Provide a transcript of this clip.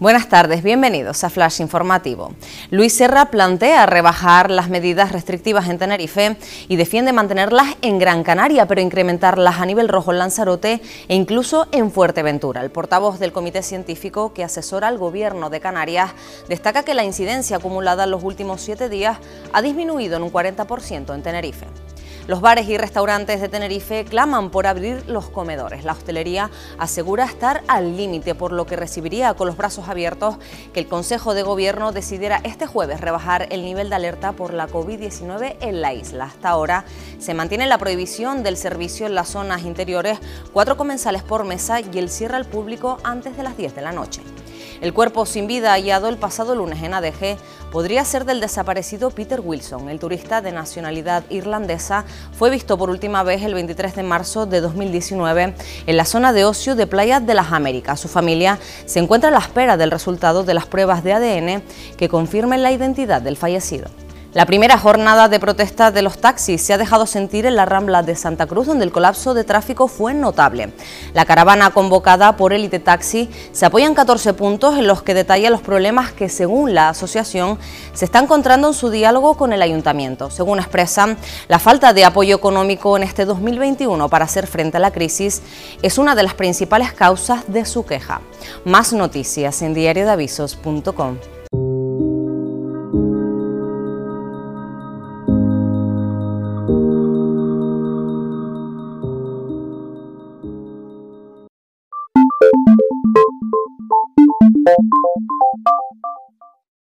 Buenas tardes, bienvenidos a Flash Informativo. Luis Serra plantea rebajar las medidas restrictivas en Tenerife y defiende mantenerlas en Gran Canaria, pero incrementarlas a nivel rojo en Lanzarote e incluso en Fuerteventura. El portavoz del Comité Científico que asesora al Gobierno de Canarias destaca que la incidencia acumulada en los últimos siete días ha disminuido en un 40% en Tenerife. Los bares y restaurantes de Tenerife claman por abrir los comedores. La hostelería asegura estar al límite, por lo que recibiría con los brazos abiertos que el Consejo de Gobierno decidiera este jueves rebajar el nivel de alerta por la COVID-19 en la isla. Hasta ahora se mantiene la prohibición del servicio en las zonas interiores, cuatro comensales por mesa y el cierre al público antes de las 10 de la noche. El cuerpo sin vida hallado el pasado lunes en ADG podría ser del desaparecido Peter Wilson. El turista de nacionalidad irlandesa fue visto por última vez el 23 de marzo de 2019 en la zona de ocio de Playas de las Américas. Su familia se encuentra a la espera del resultado de las pruebas de ADN que confirmen la identidad del fallecido. La primera jornada de protesta de los taxis se ha dejado sentir en la Rambla de Santa Cruz, donde el colapso de tráfico fue notable. La caravana convocada por Elite Taxi se apoya en 14 puntos en los que detalla los problemas que, según la asociación, se está encontrando en su diálogo con el ayuntamiento. Según expresan, la falta de apoyo económico en este 2021 para hacer frente a la crisis es una de las principales causas de su queja. Más noticias en diariodavisos.com.